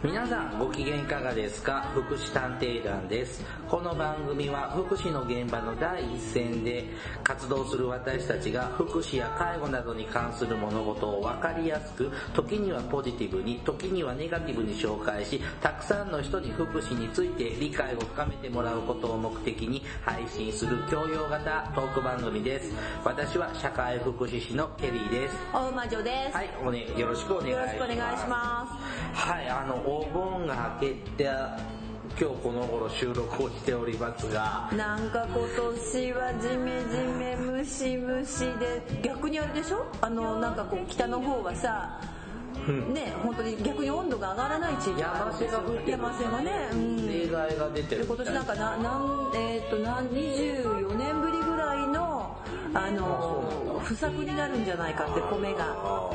皆さんご機嫌いかがですか？福祉探偵団です。この番組は福祉の現場の第一線で活動する私たちが福祉や介護などに関する物事を分かりやすく時にはポジティブに時にはネガティブに紹介したくさんの人に福祉について理解を深めてもらうことを目的に配信する教養型トーク番組です。私は社会福祉士のケリーです。大魔女です。はい、おね、よろしくお願いします。よろしくお願いしまはい、あの、お盆が明けて、今日この頃収録をしておりますが、なんか今年はジメジメムシムシで、逆にあれでしょ？あの、なんかこう北の方はさ、ね、本当に逆に温度が上がらない地域。山瀬が降ってる。山瀬がね、うん。例外が出てる。で今年なんかな、なん、えっ、と、なん、24年ぶりぐらいの、あの、不作になるんじゃないかって米が、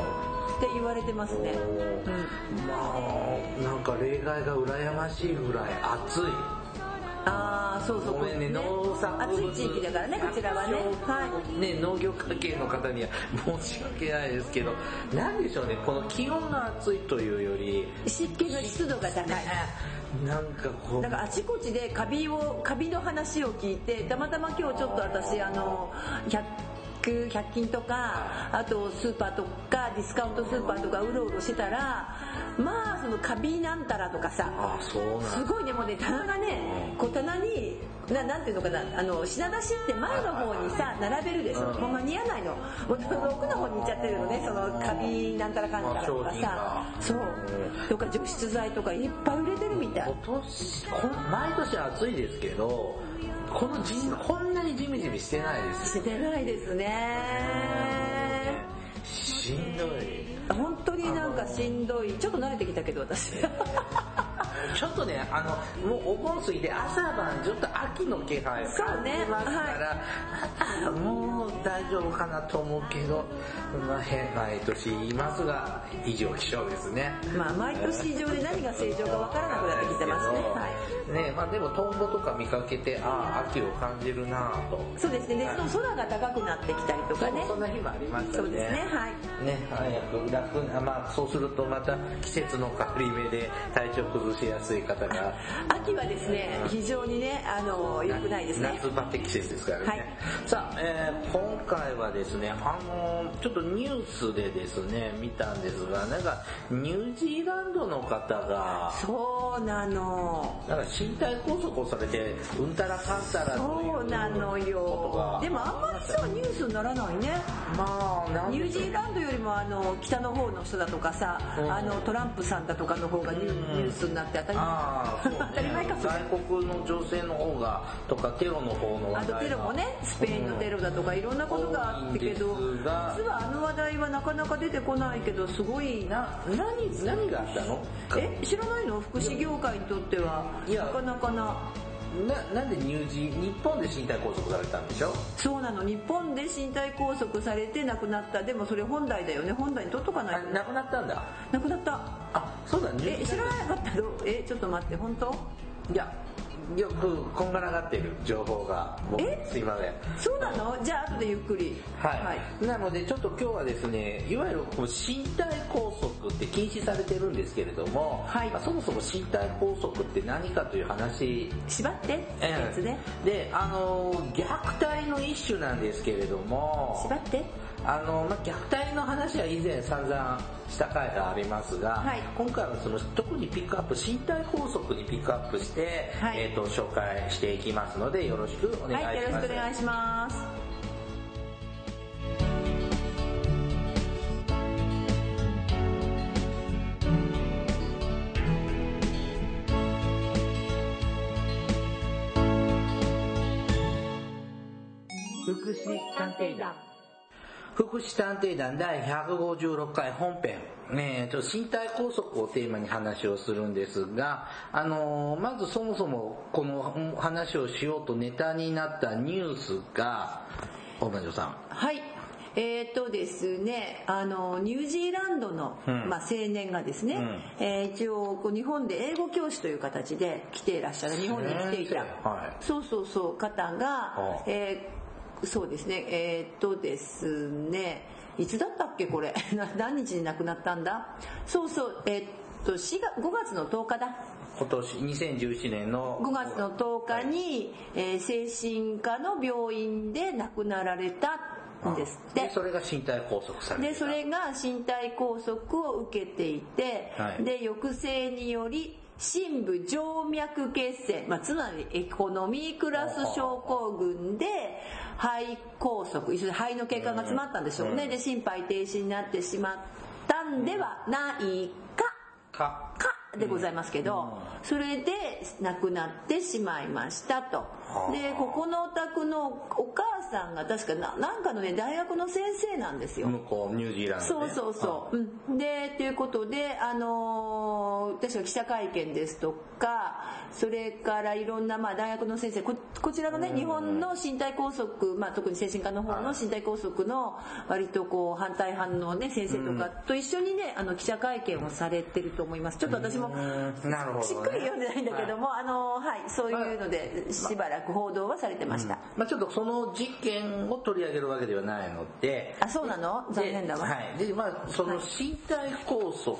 って言われてますね。うん。まあ、なんか例外が羨ましいぐらい暑い。ああ、そうそう。ごめんね、農作物。暑い地域だからね、こちらはね。はい。ね、農業関係の方には申し訳ないですけど、なんでしょうね、この気温が暑いというより、湿気の湿度が高い。なんかこう、だからあちこちでカビを、カビの話を聞いて、たまたま今日ちょっと私、あの、100、100均とか、あとスーパーとか、ディスカウントスーパーとかうろうろしてたら、まあそのカビなんたらとかさ、すごいね、もうね、棚がね、こう棚に、ななんていうのかな、あの、品出しって前の方にさ、並べるでしょ。もう間に合わないの。もう奥の方に行っちゃってるのね、そのカビなんたらかんたらとかさ。そう。とか除湿剤とかいっぱい売れてるみたい今。年、毎年暑いですけど、このじこんなにジメジメしてないです。してないですね。しんどい。本当になんかしんどい。ちょっと慣れてきたけど私。ちょっとね、あの、もうお盆過ぎて朝晩ちょっと秋の気配を感じますから、あもう大丈夫かなと思うけど、まあ、変毎年言いますが、異常気象ですね。まあ毎年以上で何が正常かわからなくなってきてますね。はい。ねまあでもトンボとか見かけて、ああ、秋を感じるなぁと。そうですね。で、その空が高くなってきたりとかね。そんな日もありましたね。そうですね。はい。ね、早く楽な、まあそうするとまた季節の変わり目で体調崩しやすい方が、秋はですね、非常にね、あの、良くないですね。夏バテ季節ですからね。はいさあ、えー今回はですね、あのーちょっとニュースでですね、見たんですが、なんかニュージーランドの方が、そうなの。なんか身体拘束をされて、うんたらかんたらそうなのよが。でもあんまりさ、ニュースにならないね。まあ、ニュージーランドよりもあの北の方の人だとかさ、うんあのトランプさんだとかの方がニュースになって当たり前。当たり前か。それ外国の女性の方が、とかテロの方のあと話題がテロもねスペインのテロだとかいろんなことがあったけど実はあの話題はなかなか出てこないけどすごいな、何、何があったの？え知らないの？福祉業界にとっては。なかなかなな、なんでニュージー、日本で身体拘束されたんでしょ？そうなの。日本で身体拘束されて亡くなった。でもそれ本来だよね。本来に取っとかないと、あ亡くなったんだ。亡くなった。あ、そうだ、ニューえ知らなかった。のえちょっと待って。本当？いや、よくこんがらがってる情報が、僕え？すいません。そうなの？じゃあ後でゆっくり。はい、なのでちょっと今日はですね、いわゆるこう身体拘束って禁止されてるんですけれども、はい。まあそもそも身体拘束って何かという話。縛って？ってやつねで、あの、虐待の一種なんですけれども、縛って？あの、まあ、虐待の話は以前散々した回がありますが、はい。今回はその特にピックアップ、身体拘束にピックアップして、はい。えっ、と、紹介していきますので、よろしくお願いします。はいよろしくお願いします。福祉探偵団福祉探偵団第156回本編、えーと、身体拘束をテーマに話をするんですが、あのーまずそもそもこのうん話をしようとネタになったニュースが、大魔女さん。はい。えーとですね、あの、ニュージーランドの、うん。まあ、青年がですね、えー一応、こう日本で英語教師という形で来ていらっしゃる、日本に来ていた。はい、そうそうそう、方があ、えーそうですね、えーとですね、いつだったっけこれ。な何日に亡くなったんだ？そうそう、えーと4月5月の10日だ。今年2017年の5月の10日に、えー精神科の病院で亡くなられたんですって。でそれが身体拘束されでそれが身体拘束を受けていて、はい。で抑制により深部静脈血栓、まあ、つまりエコノミークラス症候群で肺拘束。要するに肺の血管が詰まったんでしょうね、で心肺停止になってしまったんではないか。か。かでございますけど、それで亡くなってしまいましたと。で、ここのお宅のお母さんが確かななんかのね、大学の先生なんですよ。向こうニュージーランドでそうそうそう。うん、で、ということで、あのー確か記者会見ですとか、それからいろんな、まあ、大学の先生、ここちらのね、日本の身体拘束、まあ、特に精神科の方の身体拘束の割とこう、反対派のね、先生とかと一緒にね、あの、記者会見をされてると思います。ちょっと私も、うんなるほどね。しっくり読んでないんだけども、あのーはい、そういうので、しばらく報道はされてました。まあ、ちょっとその事件を取り上げるわけではないので。あ、そうなの？残念だわ。ではい、でまあその身体拘束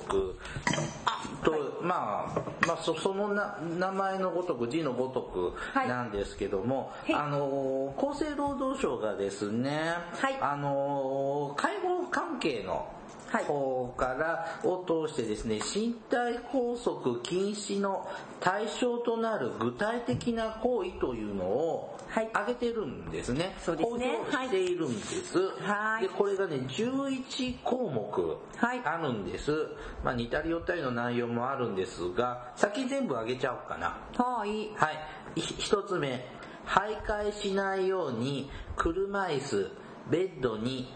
と、まあ、まあそそのな名前のごとく字のごとくはい。なんですけども、はい。あの厚生労働省がですね、はい。あの介護関係のはい方からを通してですね身体拘束禁止の対象となる具体的な行為というのをはい挙げてるんですね。そうですね公表しているんです。はいで、これがね、11項目はいあるんです。まあ似たり寄ったりの内容もあるんですが、先全部挙げちゃおうかな。はい。はい。ひ一つ目、徘徊しないように車椅子、ベッドに、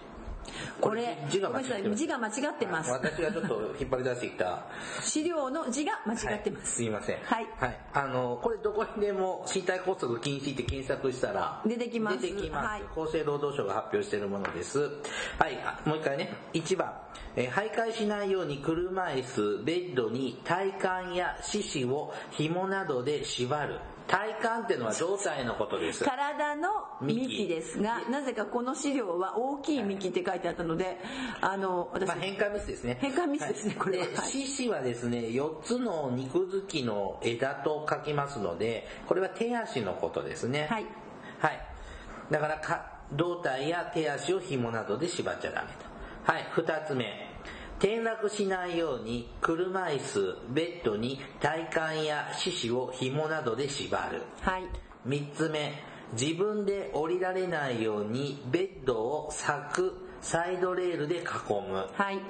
これ、字が間違ってます字が間違ってます。私がちょっと引っ張り出してきた。資料の字が間違ってます。はいすいません。はいはい。あの、これどこにでも身体拘束禁止って検索したら、出てきます出てきます。はい厚生労働省が発表しているものです。はい。あもう一回ね。1番。えー徘徊しないように車椅子、ベッドに体幹や四肢を紐などで縛る。体幹っていうのは胴体のことです。体の幹ですが、なぜかこの資料は大きい幹って書いてあったので、あの、私、まあ、変換ミスですね。変換ミスですねこれはで、はい四肢はですね、4つの肉付きの枝と書きますので、これは手足のことですね。はい。はい。だからか、胴体や手足を紐などで縛っちゃダメと。はい、2つ目。転落しないように車椅子、ベッドに体幹や四肢を紐などで縛る。はい。3つ目、自分で降りられないようにベッドを柵、サイドレールで囲む。はい。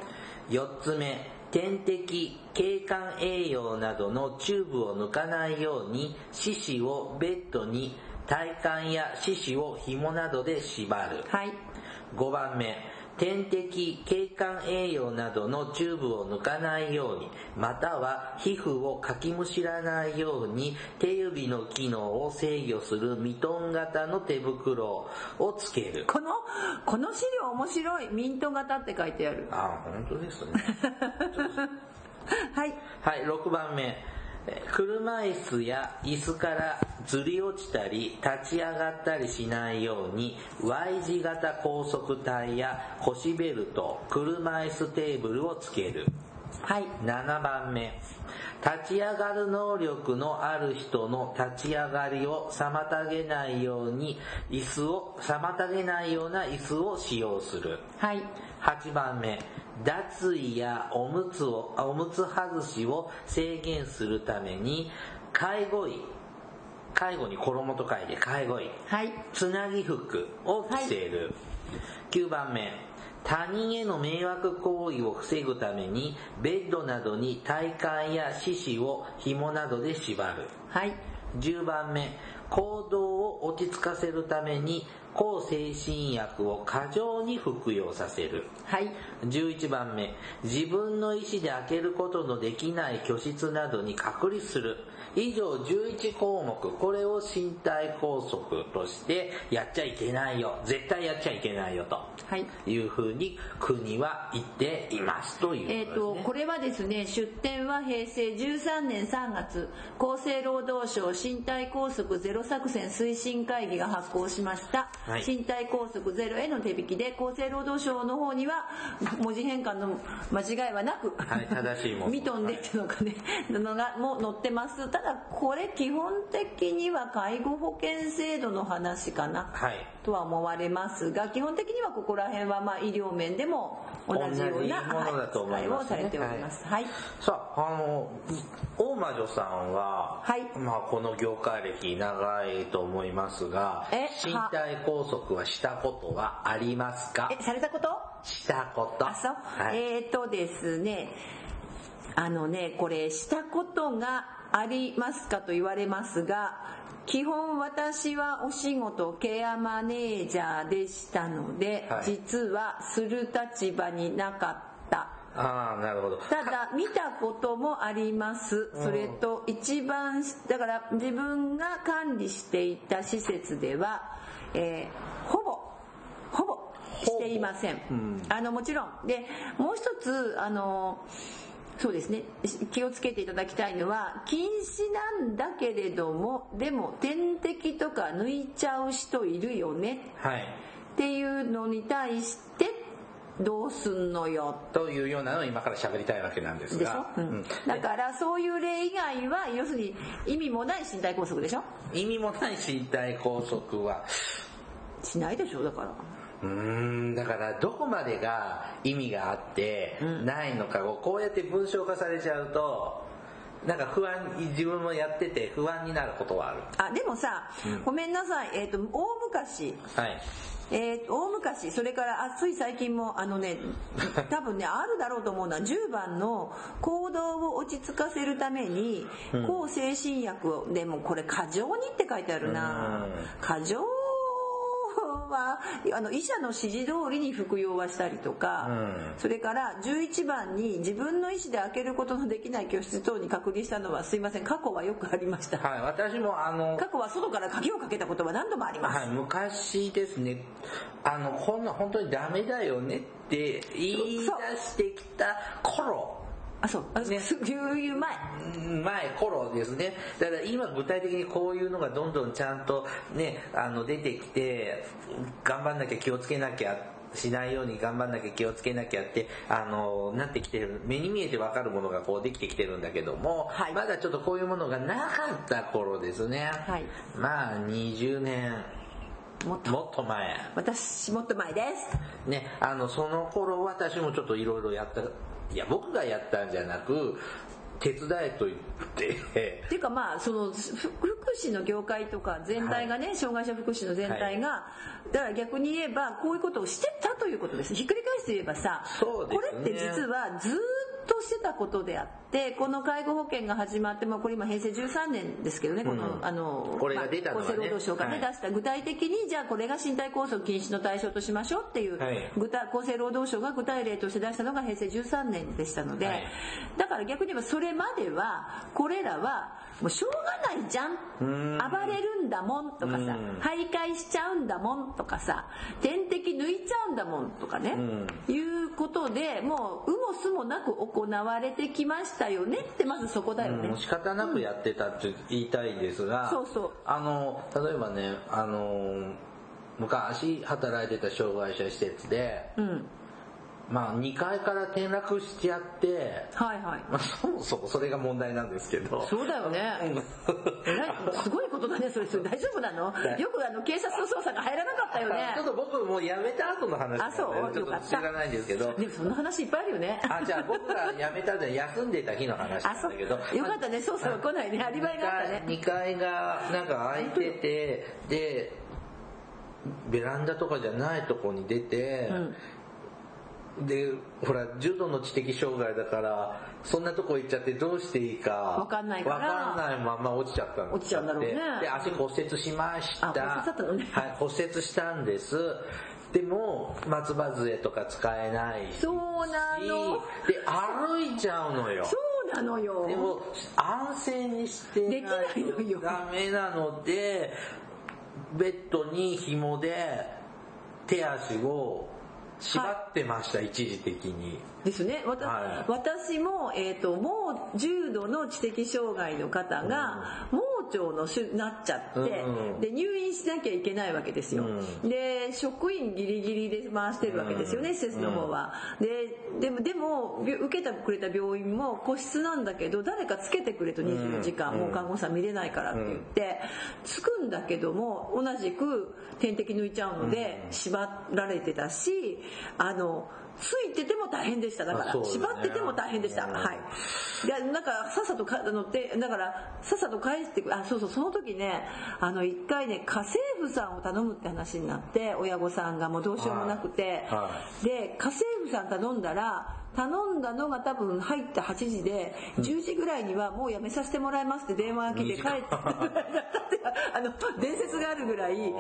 4つ目、点滴、経管栄養などのチューブを抜かないように四肢をベッドに体幹や四肢を紐などで縛る。はい。5番目、点滴、経管栄養などのチューブを抜かないように、または皮膚をかきむしらないように、手指の機能を制御するミトン型の手袋をつける。この、この資料面白い。ミント型って書いてある。あ、本当ですね。はい。はい、6番目。えー車椅子や椅子からずり落ちたり立ち上がったりしないように Y 字型高速帯や腰ベルト、車椅子テーブルをつける。はい。7番目。立ち上がる能力のある人の立ち上がりを妨げないように椅子を、妨げないような椅子を使用する。はい。8番目、脱衣やおむつを、あおむつ外しを制限するために、介護医、介護に衣と書いて介護医、はい。つなぎ服を着せる。9番目、他人への迷惑行為を防ぐために、ベッドなどに体幹や四肢を紐などで縛る。はい。10番目、行動を落ち着かせるために、抗精神薬を過剰に服用させる。はい。11番目、自分の意思で開けることのできない居室などに隔離する。以上11項目、これを身体拘束としてやっちゃいけないよ、絶対やっちゃいけないよと。はい。いうふうに国は言っていますというえっ、と、これはですね、出展は平成13年3月、厚生労働省身体拘束ゼロ作戦推進会議が発行しました、はい身体拘束ゼロへの手引きで、厚生労働省の方には文字変換の間違いはなく、はい正しいものミトンでっていうのかね、のがもう載ってます。ただこれ基本的には介護保険制度の話かな。はい。とは思われますが基本的にはここら辺はまあ医療面でも同じような扱いをされております。はい。さあ、あの、大魔女さんは、はいまあこの業界歴長いと思いますが、え身体拘束はしたことはありますか？え、されたこと？したこと。あ、そう。はい。えーとですね、あのね、これしたことがありますかと言われますが、基本私はお仕事ケアマネージャーでしたので、はい。実はする立場になかった。ああ、なるほど。ただ見たこともあります。それと一番だから自分が管理していた施設では、えーほぼほぼしていません。あのもちろん。でもう一つあのそうですね。気をつけていただきたいのは禁止なんだけれどもでも点滴とか抜いちゃう人いるよね。はい。っていうのに対してどうすんのよ。というようなのを今から喋りたいわけなんですが、、うん。だからそういう例以外は要するに意味もない身体拘束でしょ意味もない身体拘束は、しないでしょだからうーん、だからどこまでが意味があって、ないのかをこうやって文章化されちゃうと、なんか不安、自分もやってて不安になることはある。あでもさ、ごめんなさい。えっ、と大昔。はい。えー大昔。それからあつい最近もあのね 多分ねあるだろうと思うのは10番の行動を落ち着かせるために抗精神薬をでもこれ過剰にって書いてあるな。うん。過剰はあの医者の指示通りに服用はしたりとか、うん。それから11番に自分の意思で開けることのできない教室等に隔離したのはすいません。過去はよくありました。はい、私もあの、過去は外から鍵をかけたことは何度もあります、はい、昔ですね、あの、こんな本当にダメだよねって言い出してきた頃、あそう。あねすいういう前。前頃ですね。だから今具体的にこういうのがどんどんちゃんとね、あの出てきて、頑張んなきゃ気をつけなきゃ、しないように頑張んなきゃ気をつけなきゃって、あの、なってきてる、目に見えてわかるものがこうできてきてるんだけども、はい。まだちょっとこういうものがなかった頃ですね。はい。まあ20年、もっと。もっと前。私もっと前です。ね、あの、その頃私もちょっといろいろやった、いや、僕がやったんじゃなく、手伝えと言って、っていうかまあそのふ福祉の業界とか全体がね、障害者福祉の全体が、だから逆に言えばこういうことをしてたということです。ひっくり返して言えばさ、ね。これって実はずーっとしてたことであってこの介護保険が始まって、まあ、これ今平成13年ですけどねこの、うんあのこれが出たのはね。まあ厚生労働省がね、はい。出した具体的にじゃあこれが身体拘束禁止の対象としましょうっていう、はい。具体厚生労働省が具体例として出したのが平成13年でしたので、はい。だから逆に言えばそれまではこれらはもうしょうがないじゃん。ん。暴れるんだもんとかさうん。徘徊しちゃうんだもんとかさ点滴抜いちゃうんだもんとかね、いうことでもう有もすもなく行われてきましたよねってまずそこだよね、うん仕方なくやってたって言いたいんですが、そうそう。あの、例えばね、あの、昔働いてた障害者施設で、うんまあ2階から転落しちゃって、はいはい。まあそもそもそれが問題なんですけど、そうだよね。すごいことだねそれ。それ大丈夫なの？いよくあの警察の捜査が入らなかったよね。ちょっと僕もう辞めた後の話なんであそう。ちょっと知らないんですけど、でもそんな話いっぱいあるよね。あ、じゃあ僕が辞めた後に休んでた日の話なんだけど、よかったね捜査が来ないね。アリバイがあったね。2階がなんか空いてて、で、ベランダとかじゃないとこに出て、で、ほら、重度の知的障害だから、そんなとこ行っちゃってどうしていいか。わかんないからわかんないまま落ちちゃったの。落ちちゃうんだろうねで、足骨折しました。あ骨折だったのねはい、骨折したんです。でも、松葉杖とか使えないし。そうなので、歩いちゃうのよ。そうなのよ。でも、安静にしてできないのよダメなので、ベッドに紐で手足を縛ってました、一時的に。ですね。はい私も、えっ、と、もう重度の知的障害の方が、盲腸の種なっちゃって、うんで、入院しなきゃいけないわけですよ。うん。で、職員ギリギリで回してるわけですよね、うん。施設の方は。で、でも、でも、び受けてくれた病院も個室なんだけど、誰かつけてくれと24時間、うん。もう看護師さん見れないからって言って、つくんだけども、同じく点滴抜いちゃうので、縛られてたし、あの、ついてても大変でした。だから、ね縛ってても大変でした。うんはい。で、なんか、さっさとか、あの、で、だから、さっさと返してくあ、そうそう、その時ね、あの、一回ね、家政婦さんを頼むって話になって、親御さんがもうどうしようもなくて、はで、家政婦さん頼んだら、頼んだのが多分入った8時で、10時ぐらいにはもうやめさせてもらいますって電話が来て帰って、あの、伝説があるぐらい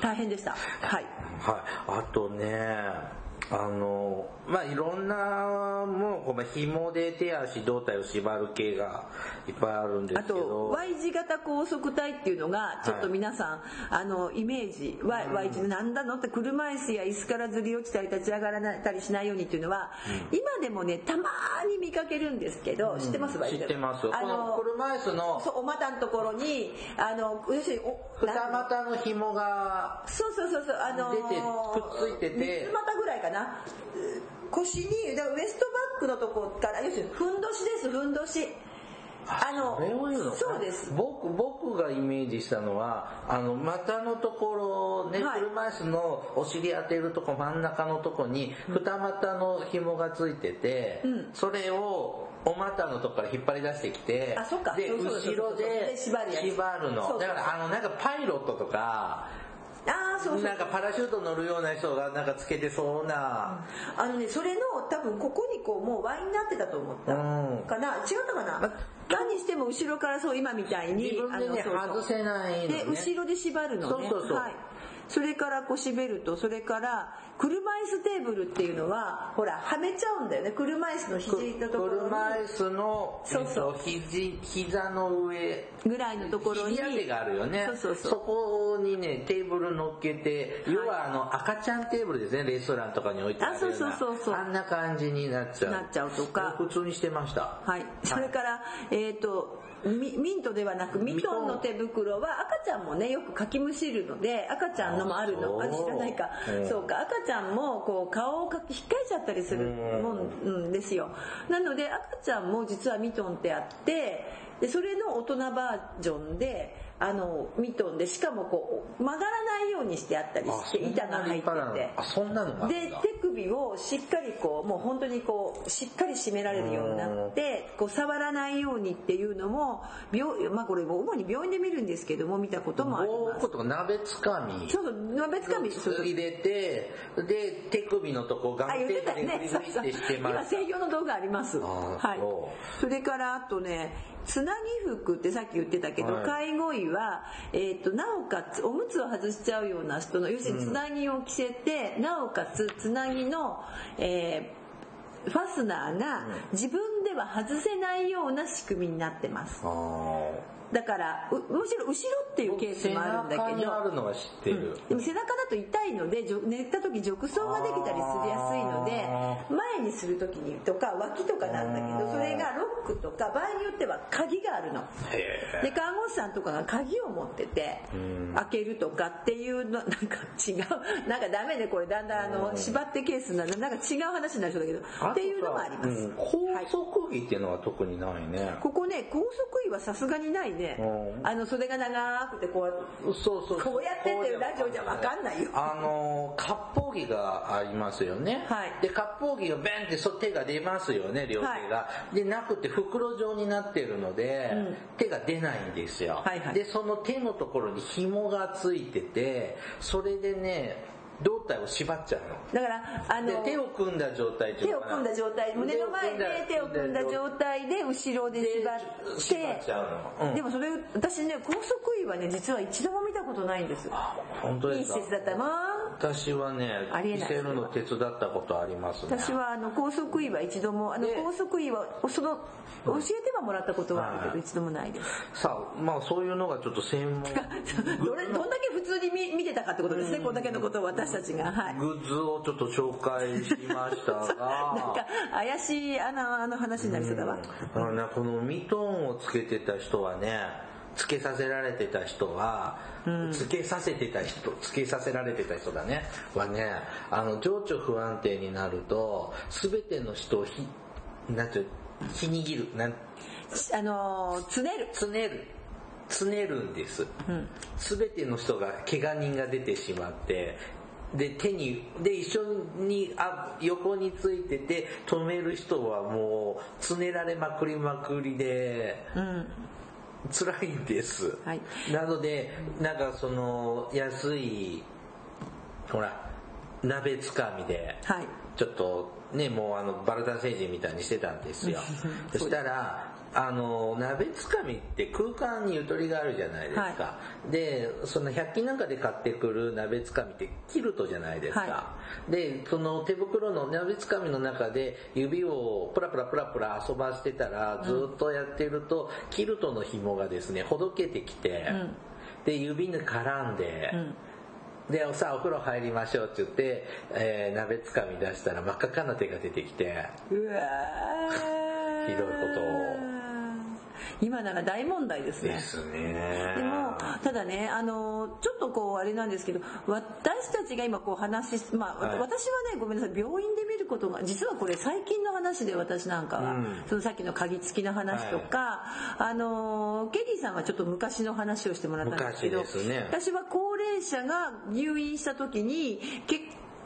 大変でした。はい。はい。あとね、あの、まあ、いろんなもの、この紐で手足、胴体を縛る系がいっぱいあるんですあけど。と Y 字型高速体っていうのがちょっと皆さん、あのイメージ Y, y 字なんだのって車椅子や椅子からずり落ちたり立ち上がらなたりしないようにっていうのは、今でもねたまに見かけるんですけど、知ってます Y 字型？知ってます。あこのの車椅子のそうお股のところにあの要するにお二股の紐がそうそうそうそうあの出てくっついてて。三つ股ぐらいかな腰にウエストバッグのとこから要するにふんどしですふんどし。あのそうのそうです。僕僕がイメージしたのはあの股のところね、はい。車椅子のお尻当てるとこ真ん中のとこに二股の紐がついてて、うん。それをお股のとこから引っ張り出してきてあそっか。で後ろでで縛るの。だからあのなんかパイロットとかああそうそうなんかパラシュート乗るような人がなんかつけてそうな、あのね、それの多分ここにこうもうワインになってたと思った。うんかな？違ったかな？何にしても後ろからそう今みたいに。自分でねあのそうそう外せないのねで、後ろで縛るのね。そうそうそうはい。それから腰ベルト、それから車椅子テーブルっていうのは、ほら、はめちゃうんだよね。車椅子の肘のところに。車椅子のそうそう。えっと肘膝の上。ぐらいのところに。肘当てがあるよね。そうそうそう。そこにねテーブル乗っけて、要はあの赤ちゃんテーブルですね。レストランとかに置いてあるような。あそうそうそうそう。あんな感じになっちゃう。なっちゃうとか。普通にしてました。はい。それから、えっ、と、ミミントではなくミトンの手袋は赤ちゃんもねよくかきむしるので赤ちゃんのもあるの。あ知らないか。うんそうか。赤ちゃんもこう顔をかき引っかいちゃったりするもんですよ。なので赤ちゃんも実はミトンってあってでそれの大人バージョンであのミトンでしかもこう曲がらないようにしてあったりして板が入ってて。あそんなので手首をしっかりこうもう本当にこうしっかり締められるようになってこう触らないようにっていうのも病まあこれも主に病院で見るんですけども見たこともあります。とか鍋つかみ。そうそう鍋つかみ。入れてで手首のとこガあムテープで言ってたよね。グリグリってしてま今す制御の動画あります。はい。そそれからあとねつなぎ服ってさっき言ってたけど、はい。介護医は、えー、となおかつおむつを外しちゃうような人の要するにつなぎを着せて、なおかつつなぎの、えーファスナーが自分では外せないような仕組みになってます。あーだからうむしろ後ろっていうケースもあるんだ背中けどにあるのは知ってる、でも背中だと痛いので寝た時褥瘡ができたりすりやすいのであ前にする時にとか脇とかなんだけどそれがロックとか場合によっては鍵があるの。へで看護師さんとかが鍵を持っててうん。開けるとかっていうの なんか違う。なんかダメでこれ。だんだんあの縛ってケースになる。なんか違う話になりそうだけどあっていうのもあります、うん。はい。高速着っていうのは特にないね、ここね高速医はさすがにないねうん。あの袖が長くてこうそうそうこうやってっていうラジオじゃわかんないよ。あの割烹着がありますよね、はい。で割烹着がベンってそ手が出ますよね両手が、でなくて袋状になってるので、うん。手が出ないんですよ、はいはい。でその手のところに紐がついててそれでね胴体を縛っちゃうの。だからあので手を組んだ状態手を組んだ状態。胸の前で手を組んだ状態で後ろで縛でっ縛っちゃうん。てでもそれ私ね高速医はね実は一度も見たことないんです。本当でいいすか施設だったらまあ。私はねありえない。着せるの手伝ったことありますね。私はあの高速医は一度もあので高速医はその教えもらったことはあるけはい。ど一度もないです。さあまあそういうのがちょっと専門。どれどんだけ普通に見見てたかってことですねこんだけのことを私たちが。はい。グッズをちょっと紹介しました なんがか怪しいあのあの話になりそうだわ。あのねこのミトンをつけてた人はねつけさせられてた人は、つけさせてた人つけさせられてた人だね。はねあの情緒不安定になると全ての人をひなんていうひにぎるなんあのつねる。つねる。つねるんです、全ての人が怪我人が出てしまってで手にで一緒にあ横についてて止める人はもうつねられまくりまくりでうん。辛いんです、はい。なのでなんかその安いほら鍋つかみではい。ちょっとねもうあのバルタン星人みたいにしてたんですよ。そしたらあの鍋つかみって空間にゆとりがあるじゃないですか、はでその100均なんかで買ってくる鍋つかみってキルトじゃないですか、はでその手袋の鍋つかみの中で指をプラプラプラプラ遊ばしてたらずっとやってると、キルトの紐がですねほどけてきて、で指に絡んで、でさあお風呂入りましょうって言って、えー鍋つかみ出したら真っ赤っかな手が出てきて。うわー。ひどいことを今なら大問題ですね。ですね。でもただねあのちょっとこうあれなんですけど私たちが今こう話しまあ、はい。私はねごめんなさい病院で見ることが実はこれ最近の話で私なんかは、うん。そのさっきの鍵付きの話とか、あのケリーさんはちょっと昔の話をしてもらったんですけどね。私は高齢者が入院した時に結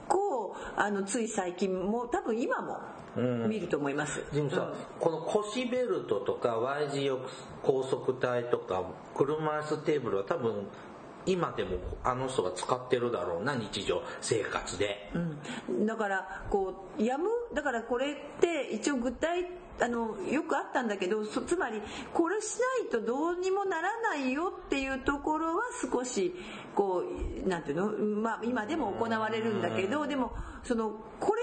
構あのつい最近も多分今もうん見ると思います、でもさ、この腰ベルトとか Y 字抑高速帯とか車椅子テーブルは多分今でもあの人が使ってるだろうな日常生活で、うん、だからこうやむ？だからこれって一応具体あのよくあったんだけどそつまりこれしないとどうにもならないよっていうところは少しこうなんていうの、まあ、今でも行われるんだけどでもそのこれ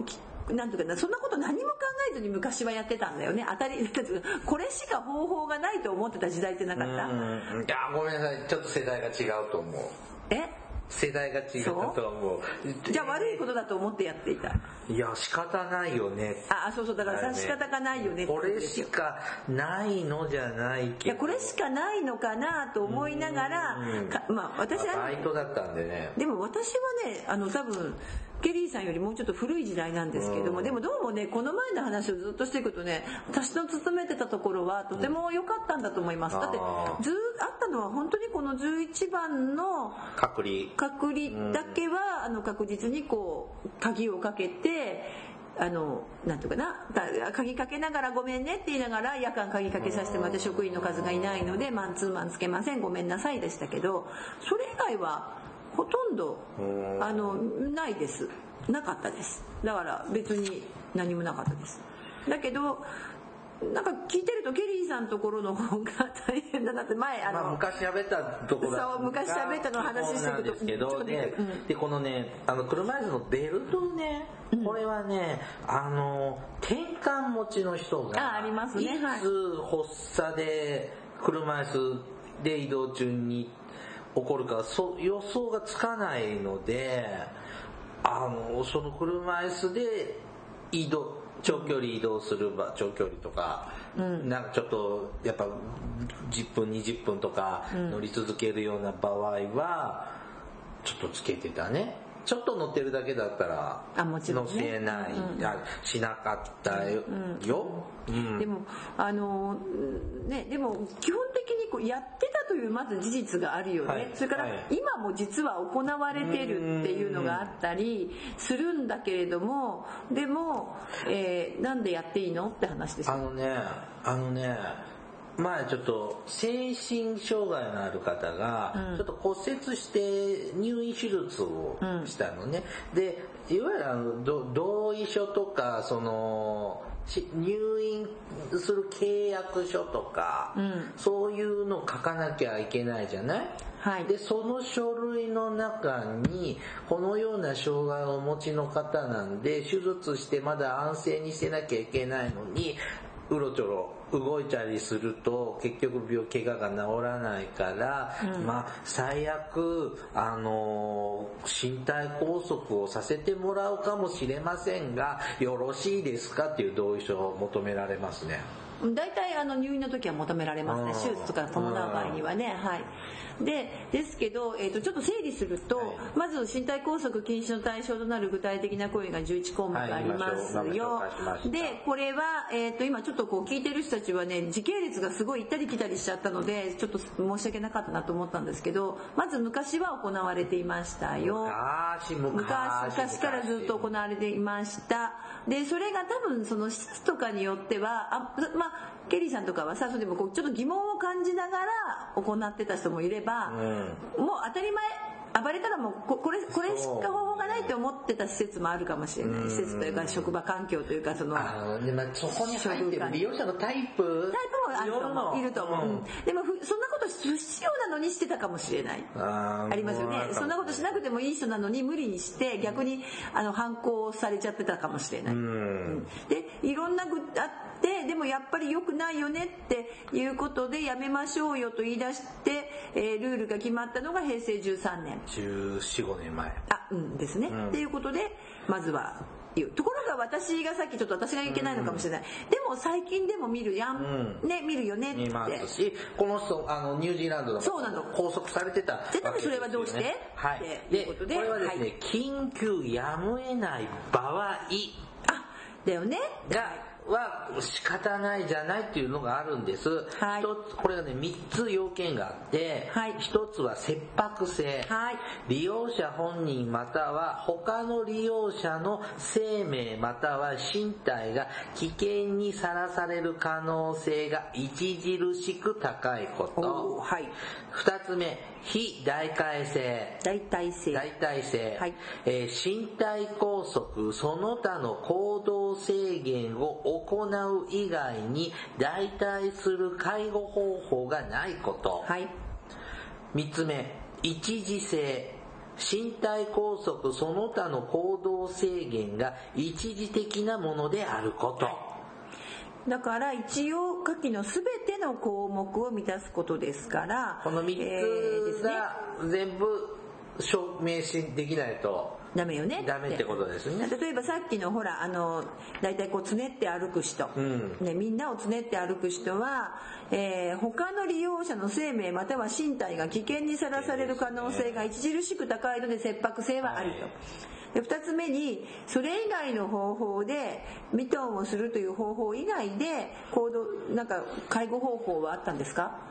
をきなんていうかなそんなこと何も考えずに昔はやってたんだよね。当たり これしか方法がないと思ってた時代ってなかった、うん。いやごめんなさい。ちょっと世代が違うと思う。え？世代が違うと思う。じゃあ悪いことだと思ってやっていた？いや仕方ないよね。あそうそう。だからさ仕方がないよねこれしかないのじゃないいけど。やこれしかないのかなと思いながらかまあ私はバイトだったんでね。でも私はねあの多分ケリーさんよりもうちょっと古い時代なんですけども、でもどうもねこの前の話をずっとしていくとね私の勤めてたところはとても良かったんだと思います、だってずあったのは本当にこの11番の隔離。隔離だけは、あの確実にこう鍵をかけてあのなんていうかなだ鍵かけながらごめんねって言いながら夜間鍵かけさせてもらって職員の数がいないのでマンツーマンつけませんごめんなさいでしたけどそれ以外はどうん。あのないです。なかったです。だから別に何もなかったです。だけどなんか聞いてるとケリーさんのところの方が大変だなって前あの、まあ、昔喋ったところだそう昔喋ったの話してくとそうなんですけどね。うん。でこのねあの車椅子のベルトねこれはねあの転換持ちの人があありますね。はい。いつ発作で車椅子で移動中に起こるかそ予想がつかないのであのその車椅子で移動長距離移動する場長距離とか、なんかちょっとやっぱ10分20分とか乗り続けるような場合はちょっとつけてたねちょっと乗ってるだけだったらあもちろん乗ねせない、あしなかったよ,、うん。でもあのねでも基本的にこうやってたというまず事実があるよね、はい。それからはい。今も実は行われてるっていうのがあったりするんだけれどもでも、えーなんでやっていいの？って話ですあのねあのね前ちょっと精神障害のある方がちょっと骨折して入院手術をしたのね、でいわゆるあのど同意書とかそのし入院する契約書とか、そういうのを書かなきゃいけないじゃない？はい。で、その書類の中に、このような障害をお持ちの方なんで、手術してまだ安静にしてなきゃいけないのに、うろちょろ動いたりすると結局病怪我が治らないから、まあ最悪あの身体拘束をさせてもらうかもしれませんがよろしいですかっていう同意書を求められますね。大体あの入院の時は求められますね。うん手術とか伴う場合にはね。はい。でですけど、えー、とちょっと整理すると、はい。まず身体拘束禁止の対象となる具体的な行為が11項目はいあります今よ、紹介しました。でこれは、えー、と今ちょっとこう聞いてる人たちはね時系列がすごい行ったり来たりしちゃったのでちょっと申し訳なかったなと思ったんですけどまず昔は行われていましたよ。昔昔からずっと行われていましたでそれが多分その施設とかによってはあまあケリーさんとかはさそれでもこうちょっと疑問を感じながら行ってた人もいれば、もう当たり前暴れたらもうここれこれしか方法がないって思ってた施設もあるかもしれない。施設というか職場環境というかそのあのでまあ、そこに入ってる利用者のタイプ？タイプもあると思う。いると思う、うん。うんでもふそんなこと不必要なのにしてたかもしれない。ありますよね。そんなことしなくてもいい人なのに無理にして逆にあの反抗されちゃってたかもしれない、うん。でいろんな具あってでもやっぱり良くないよねっていうことでやめましょうよと言い出して、えールールが決まったのが平成13年。1415年前。あうんですね、ん。っていうことでまずは言う。ところが私がさっきちょっと私がいけないのかもしれない、でも最近でも見るやん、うね見るよねって。見ますしこの人あのニュージーランドのそうなの。拘束されてたわけで多分それはどうして？はい。でことでこれはですね、はい緊急やむを得ない場合あだよね。がは仕方ないじゃないっていうのがあるんです、はい。一つこれがね3つ要件があって、はい。一つは切迫性、はい。利用者本人または他の利用者の生命または身体が危険にさらされる可能性が著しく高いこおとはい。二つ目非代替性。大体性。代替性、はい。えー身体拘束その他の行動制限を行う以外に代替する介護方法がないこと、はい。3つ目一時性身体拘束その他の行動制限が一時的なものであること、だから一応下記の全ての項目を満たすことですからこの3えーですね。つが全部証明しできないとダメよね。ダメってことですね。例えばさっきのほらあの大体こうつねって歩く人、ん。ね、みんなをつねって歩く人は、えー他の利用者の生命または身体が危険にさらされる可能性が著しく高いので切迫性はあると。はい。で2つ目にそれ以外の方法でミトンをするという方法以外で行動なんか介護方法はあったんですか？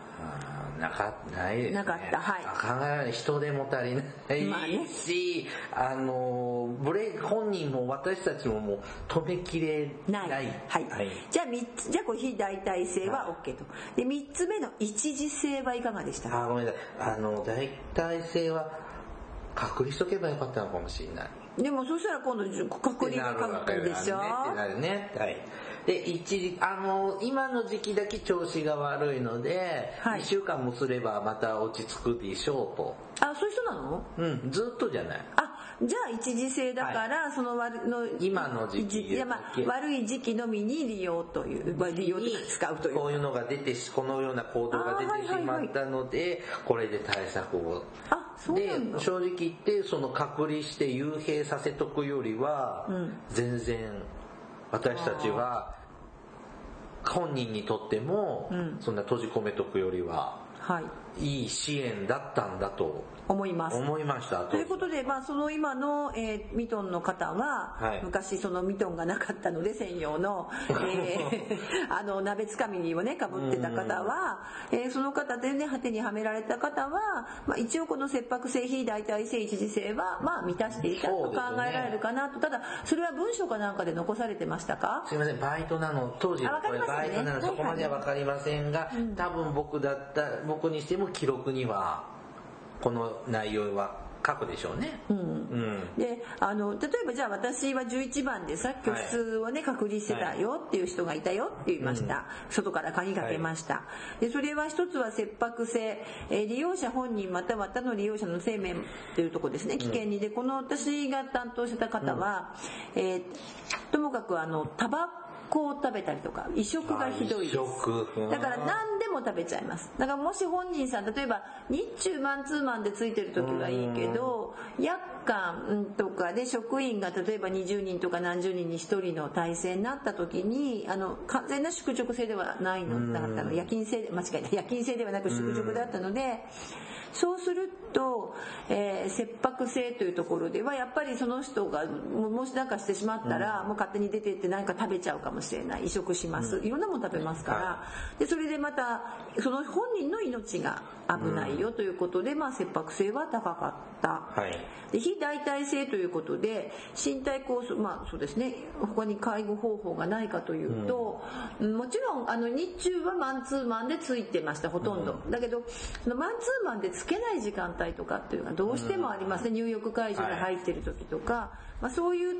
なかないですね。なかったはいあ考えられない。人手も足りないまあねし、あの、ブレーキ本人も私たちももう止めきれな。ないいはい、じゃあ三つじゃあこれ非代替性は OK とで3つ目の一時性はいかがでしたか？あ、ごめんなさい。あの、代替性は隔離しとけばよかったのかもしれない。でもそしたら今度隔離がってなるでしょ？だねってなるね。はい。で、一時、あの、今の時期だけ調子が悪いので、はい。1週間もすればまた落ち着くでしょうと。あそういう人なの？うん、ずっとじゃない。あじゃあ一時性だから、その悪の今の時期いや、まあ、悪い時期のみに利用というまあ利用というか使うという。こういうのが出てしこのような行動が出てしまったので、これで対策を。あそうなんだ。で正直言ってその隔離して幽閉させとくよりは、ん。全然私たちは本人にとっても、ん。そんな閉じ込めとくよりは。はいいい支援だったんだと思います。思いました。と。いうことで、まあ、その今の、えーミトンの方は、はい。昔そのミトンがなかったので専用の、えー あの鍋つかみをねかぶってた方は、えーその方でね果てにはめられた方は、まあ、一応この切迫性非代替性一時性は、まあ、満たしていたと考えられるかなと、ただそれは文章かなんかで残されてましたか？すいません、バイトなの、当時ね。バイトなの、そこまではわかりませんが、多分僕だった、僕にしても記録には、この内容は書くでしょうね。うん。で、あの、例えばじゃあ私は11番でさ、居室をね、隔離してたよっていう人がいたよって言いました。外から鍵かけました。で、それは一つは切迫性、え利用者本人または他の利用者の生命というとこですね、危険に。で、この私が担当してた方は、えー、ともかくあの、タバコを食べたりとか移植がひどいです。だから何でも食べちゃいます。だからもし本人さん例えば日中マンツーマンでついてる時はいいけど夜間とかで職員が例えば20人とか何十人に1人の体制になった時にあの完全な宿直制ではないの。だったの夜勤制間違えた。夜勤制ではなく宿直だったのでそうすると、えー、切迫性というところではやっぱりその人がもし何かしてしまったら、もう勝手に出てって何か食べちゃうかもしれない。移植します、いろんなもの食べますから、でそれでまたその本人の命が危ないよということで、まあ、切迫性は高かった、はい、で非代替性ということで身体拘束まあそうですね。他に介護方法がないかというと、うん、もちろんあの日中はマンツーマンでついてましたほとんど、だけどそのマンツーマンでつけない時間帯とかっていうのはどうしてもありますね、入浴介助に入ってる時とか、はい、まあ、そういう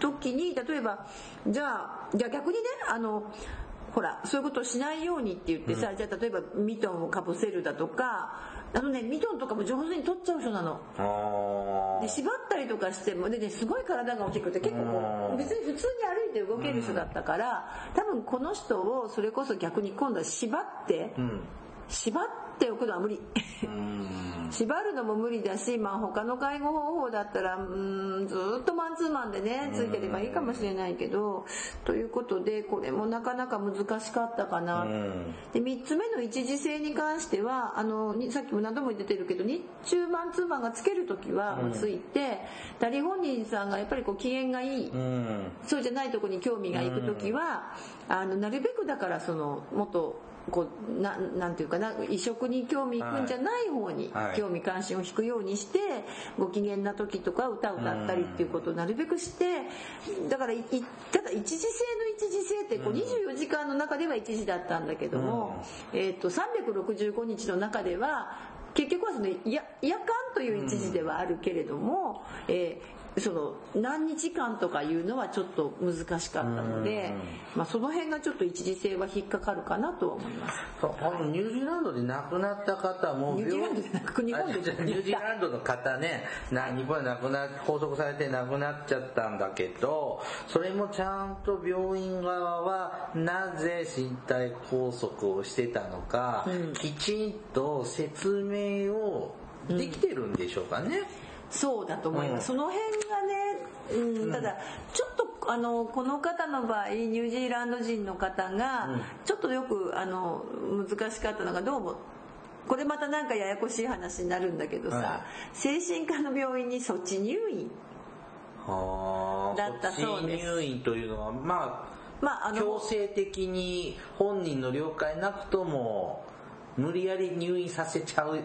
時に例えばじゃあじゃあ逆にねあのほらそういうことをしないようにって言ってさ、うん、じゃあ例えばミトンをかぶせるだとかあのねミトンとかも上手に取っちゃう人なの。で縛ったりとかしてもでねすごい体が大きくて結構こう別に普通に歩いて動ける人だったから多分この人をそれこそ逆に今度は縛って、うん縛っておくのは無理。縛るのも無理だし、まあ、他の介護方法だったらうんずっとマンツーマンでねついてればいいかもしれないけどということでこれもなかなか難しかったかな。で3つ目の一時性に関してはあのさっきも何度も出てるけど日中マンツーマンがつける時はついてダリ本人さんがやっぱりこう機嫌がいいそうじゃないとこに興味がいく時はあのなるべくだからそのもっとこうななんていうかな移植に興味いくんじゃない方に興味関心を引くようにして、ご機嫌な時とか歌を歌ったりっていうことをなるべくしてだからただ一時性の一時性ってこう24時間の中では一時だったんだけども、えー、と365日の中では結局はその夜間という一時ではあるけれども、えー、その何日間とかいうのはちょっと難しかったので、まあ、その辺がちょっと一時性は引っかかるかなとは思います。あのニュージーランドで亡くなった方もニュージーランドでなくニュージーランドの方ねな日本で亡くな拘束されて亡くなっちゃったんだけどそれもちゃんと病院側はなぜ身体拘束をしてたのか、うん、きちんと説明をできてるんでしょうかね、うんそうだと思います、うん、その辺がね、うん、ただちょっとあのこの方の場合ニュージーランド人の方がちょっとよくあの難しかったのがどうもこれまたなんかややこしい話になるんだけどさ、はい、精神科の病院に措置入院だったそうです。入院というのはまあまあ、あの強制的に本人の了解なくとも無理やり入院させちゃう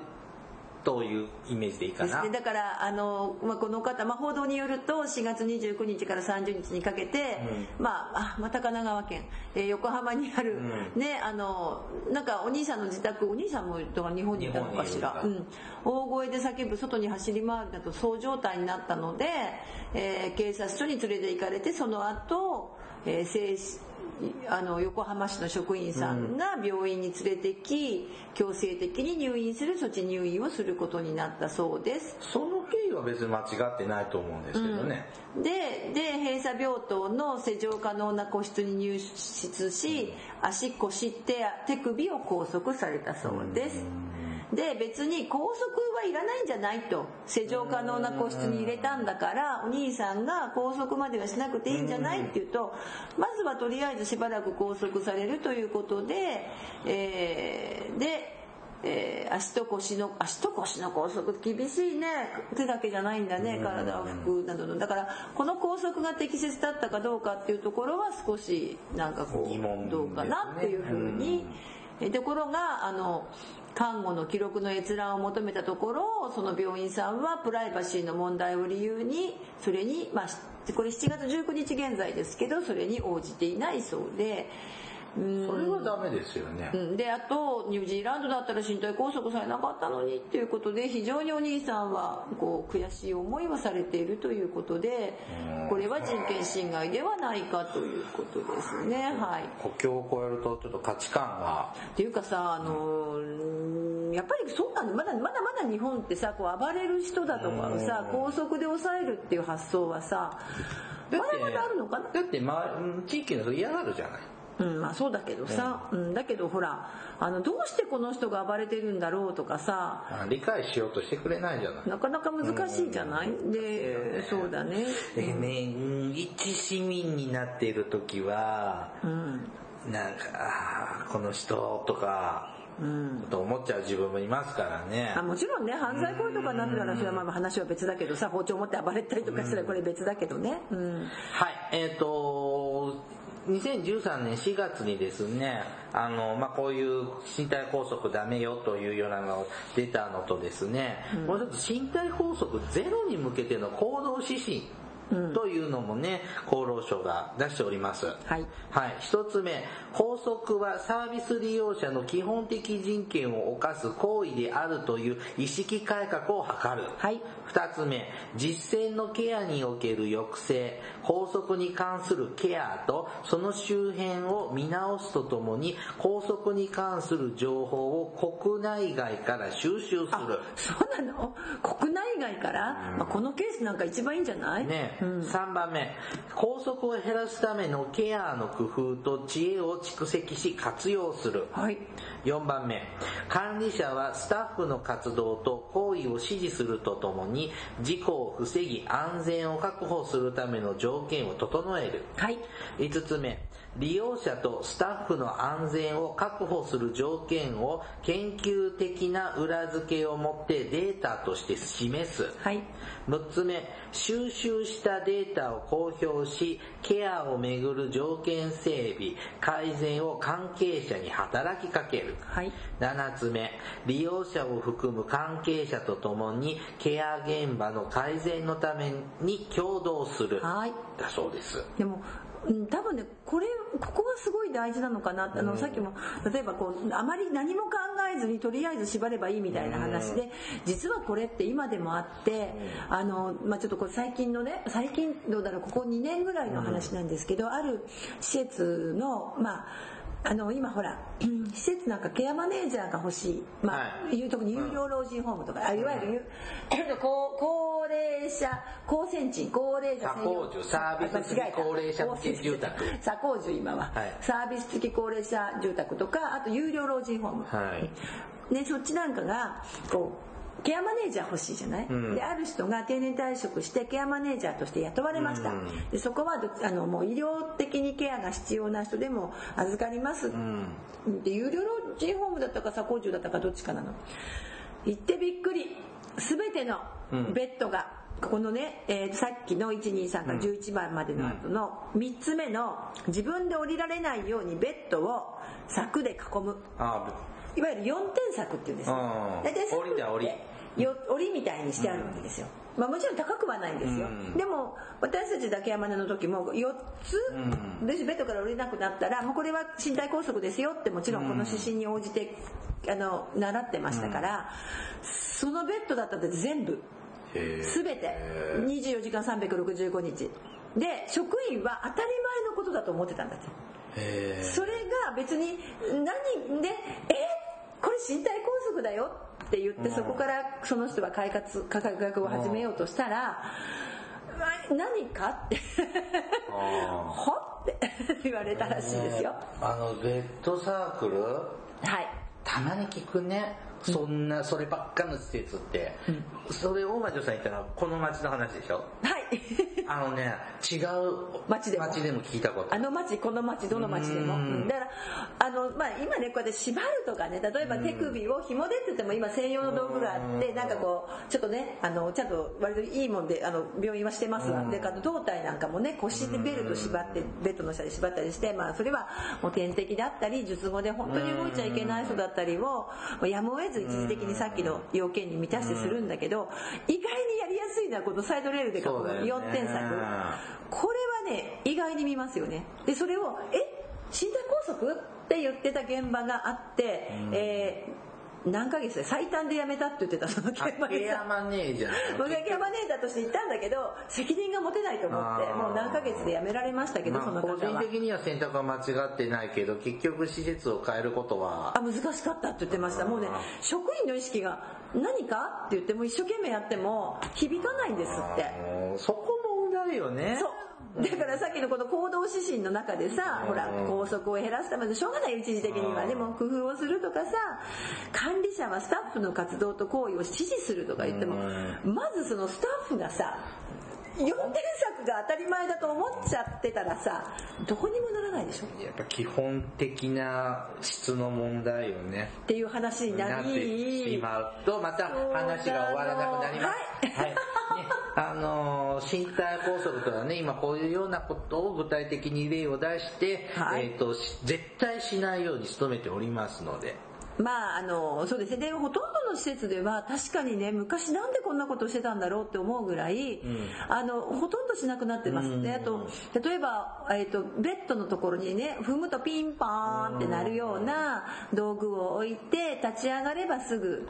というイメージでいいかな。だからあの、まあ、この方、まあ、報道によると4月29日から30日にかけて、うん、まあ、あまた神奈川県、えー、横浜にある、うん、ねあのなんかお兄さんの自宅お兄さんも日本にいたのかしら、うん、大声で叫ぶ外に走り回るなどそう状態になったので、えー、警察署に連れて行かれてその後、えー、精あの横浜市の職員さんが病院に連れてき強制的に入院する措置入院をすることになったそうです。その経緯は別に間違ってないと思うんですけどね、うん、でで閉鎖病棟の施錠可能な個室に入室し、うん、足腰手手首を拘束されたそうです、うんで別に拘束はいらないんじゃないと。施錠可能な個室に入れたんだからお兄さんが拘束まではしなくていいんじゃないって言うとまずはとりあえずしばらく拘束されるということで、えー、でえー、足と腰の足と腰の拘束厳しいね。手だけじゃないんだね体を拭くなどの。だからこの拘束が適切だったかどうかっていうところは少しなんかこうどうかなっていうふうにところがあの看護の記録の閲覧を求めたところその病院さんはプライバシーの問題を理由にそれに、まあ、これ7月19日現在ですけどそれに応じていないそうでそれはダメですよね、うん、であとニュージーランドだったら身体拘束されなかったのにっていうことで非常にお兄さんはこう悔しい思いをされているということでこれは人権侵害ではないかということですね。はい。国境を越えるとちょっと価値観が。っていうかさあのやっぱりそうなのまだまだまだ日本ってさこう暴れる人だとかをさ高速で抑えるっていう発想はさまだまだあるのかな？だって、ま、地域の人嫌がるじゃないうんまあそうだけどさ、うん、だけどほらあのどうしてこの人が暴れてるんだろうとかさ理解しようとしてくれないじゃない。なかなか難しいじゃない、うん、でそうだね。えね一市民になっている時は、うん、なんかあこの人とかうん、と思っちゃう自分もいますからね。あもちろんね犯罪行為とかになってたらそれはまあ話は別だけどさ包丁持って暴れたりとかしたらこれ別だけどね、うん、はいえっ、ー、と2013年4月にですね、あの、まあ、こういう身体拘束ダメよというようなのが出たのとですね、うん、もう一つ身体拘束ゼロに向けての行動指針というのもね、厚労省が出しております。はい。はい。一つ目、法則はサービス利用者の基本的人権を犯す行為であるという意識改革を図る。はい。二つ目、実践のケアにおける抑制、法則に関するケアとその周辺を見直すとともに、校則に関する情報を国内外から収集する。そうなの？国内外から、うん、まあ、このケースなんか一番いいんじゃない？ね、うん、3番目、拘束を減らすためのケアの工夫と知恵を蓄積し活用する。はい。4番目、管理者はスタッフの活動と行為を指示するとともに、事故を防ぎ安全を確保するための条件を整える。はい。5つ目、利用者とスタッフの安全を確保する条件を研究的な裏付けを持ってデータとして示す。はい。6つ目、収集したデータを公表し、ケアをめぐる条件整備、改善を関係者に働きかける。はい。7つ目、利用者を含む関係者とともにケア現場の改善のために共同する。はい。だそうです。でも、うん、多分ねこれここがすごい大事なのかな。あの、うん、さっきも例えばこうあまり何も考えずにとりあえず縛ればいいみたいな話で、うん、実はこれって今でもあって、うん、あの、まあ、ちょっとこれ最近のね最近どうだろうここ2年ぐらいの話なんですけど、ある施設のまああの今ほら 施設なんかケアマネージャーが欲しい、まあはい、いう特に有料老人ホームとか、あいわゆる、うん、高高齢者高専賃高齢者専用。サービス付き高齢者付き住宅。左高住今は、はい、サービス付き高齢者住宅とかあと有料老人ホーム、はい、ね、そっちなんかがこうケアマネージャー欲しいじゃない、うん、である人が定年退職してケアマネージャーとして雇われました、うん、でそこはあのもう医療的にケアが必要な人でも預かります、うん、で有料老人ホームだったか左工住だったかどっちかなの。行ってびっくり。全てのベッドが、ここのね、えー、さっきの123から11番までの後の3つ目の自分で降りられないようにベッドを柵で囲むいわゆる4点柵っていうんですよ。大体柵ってよ檻みたいにしてあるわけですよ、まあ、もちろん高くはないんですよ、うん、でも私たちだけ山根の時も4つ、うん、ベッドから降りなくなったらもうこれは身体拘束ですよってもちろんこの指針に応じてあの習ってましたから、うん、そのベッドだったって全部全て。24時間365日。で職員は当たり前のことだと思ってたんだってそれが別に何でえこれ身体拘束だよって言ってそこからその人は改革改革を始めようとしたら何かって。ほって言われたらしいですよ、あのベッドサークル？はい。たまに聞くねそんなそればっかの施設って、うん、それ大魔女さん言ったらこの町の話でしょ？はい。あのね違う町でも。町でも聞いたこと。あの町この町どの町でも、うん、だからあの、まあ、今ねこうやって縛るとかね例えば手首を紐でって言っても今専用の道具があってなんかこうちょっとねあのちゃんと割といいもんであの病院はしてますわであと胴体なんかもね腰でベルト縛ってベッドの下で縛ったりしてまあそれはもう点滴だったり術後で本当に動いちゃいけない人だったりをやむを得ず一時的にさっきの要件に満たしてするんだけど意外にやりやすいのはこのサイドレールで囲む4点作これはね意外に見ますよね。でそれをえ身体拘束って言ってた現場があって、えー何ヶ月で最短で辞めたって言ってたその現場竹でさ山姉じゃん。僕がキャバネーターとして行ったんだけど責任が持てないと思ってもう何ヶ月で辞められましたけど、まあその方個人は的には選択は間違ってないけど、結局施設を変えることは。あ難しかったって言ってました。もうね職員の意識が何かって言っても一生懸命やっても響かないんですって。もうそこ問題よね。そうだからさっきのこの行動指針の中でさ、ほら、拘束を減らすためのしょうがない一時的には、でも工夫をするとかさ、管理者はスタッフの活動と行為を指示するとか言っても、まずそのスタッフがさ、4点作が当たり前だと思っちゃってたらさ、どこにもならないでしょ？やっぱ基本的な質の問題よね。っていう話にななってしり、まうと、また話が終わらなくなります。はいね、あのー、身体拘束とはね、今こういうようなことを具体的に例を出して、はいえっ、と、し絶対しないように努めておりますので。まああのそうですね。でほとんどの施設では確かにね昔なんでこんなことをしてたんだろうって思うぐらい、あのほとんどしなくなってます、であと例えば、えー、とベッドのところにね踏むとピンポーンってなるような道具を置いて立ち上がればすぐ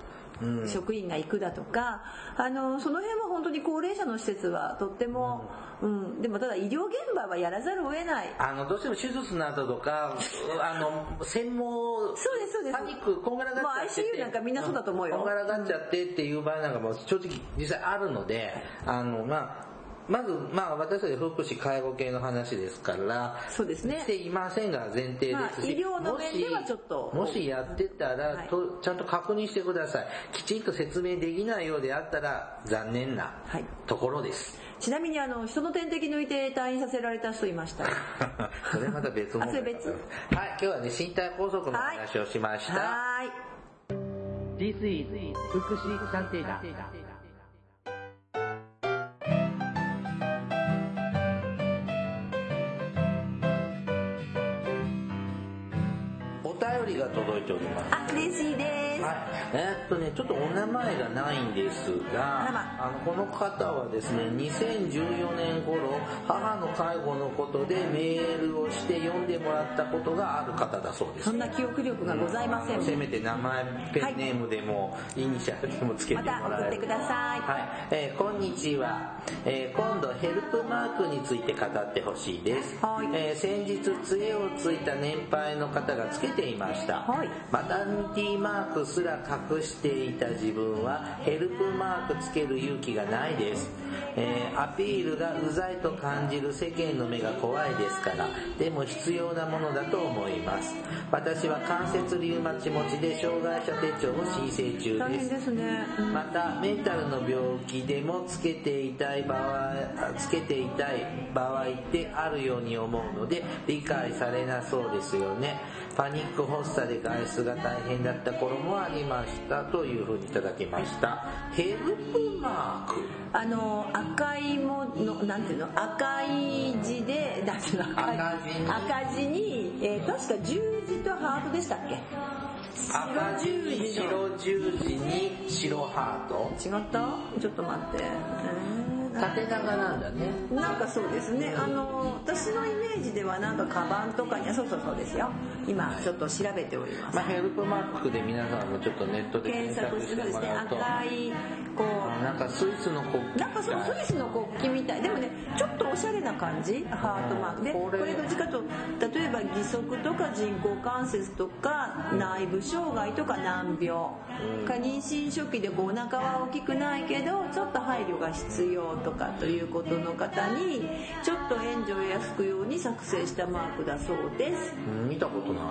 職員が行くだとか、あのその辺は本当に高齢者の施設はとっても、うん。でもただ医療現場はやらざるを得ない。あの、どうしても手術の後とか、あの、専門、そうですそうです。パニック、こんがらがっちゃって。ICU なんかみんなそうだと思うよ。こんがらがっちゃってっていう場合なんかも正直実際あるので、あの、まあ、まず、まあ私たち福祉介護系の話ですから、そうですねしていませんが前提ですし、まあ医療の面ではちょっともしもしやってたら、はいとちゃんと確認してください。きちんと説明できないようであったら残念なはいところです。ちなみにあの人の点滴抜いて退院させられた人いました それまた別物あそれ別？はい、今日はね、身体拘束の話をしました。はーい This is 福祉探偵団。が届いております。あ嬉しいですはい、えーっとね、ちょっとお名前がないんですが、あのこの方はですね、2014年頃、母の介護のことでメールをして読んでもらったことがある方だそうです。そ。んな記憶力がございません、あのせめて名前、ペンネームでも、イニシャルでもつけてまもらえる。とた送ってください。はい、えーこんにちは、えー今度ヘルプマークについて語ってほしいです、はい。えー先日杖をついた年配の方がつけていました、はい。マタニティマークすら隠していた自分はヘルプマークつける勇気がないです、えーアピールがうざいと感じる世間の目が怖いですからでも必要なものだと思います。私は関節リウマチ持ちで障害者手帳を申請中です。ね、うんまたメンタルの病気でもつけていたい場合つけていたい場合ってあるように思うので理解されなそうですよね。パニック発作で外出が大変だった頃もありましたというふうにいただきました。ヘルプマーク。あの赤いものなんていうの？赤い字でなんていうの？赤字に。えー確か十字とハートでしたっけ？赤字に白十字。に白ハート。違った？ちょっと待って、えーな縦長なんだね。なんかそうですね。あの私のイメージではなんかカバンとかにあそうそうそうですよ。今ちょっと調べております、まあ、ヘルプマークで皆さんもちょっとネットで検検索してもらうと。赤いこうなんかスイスの国旗なんかそのスイスの国旗みたい。でもねちょっとおしゃれな感じ？ハートマーク。でこれ。これどっちかと例えば義足とか人工関節とか内部障害とか難病。か妊娠初期でこうお腹は大きくないけどちょっと配慮が必要とかということの方にちょっと援助を安くように作成したマークだそうです。うん見たことない。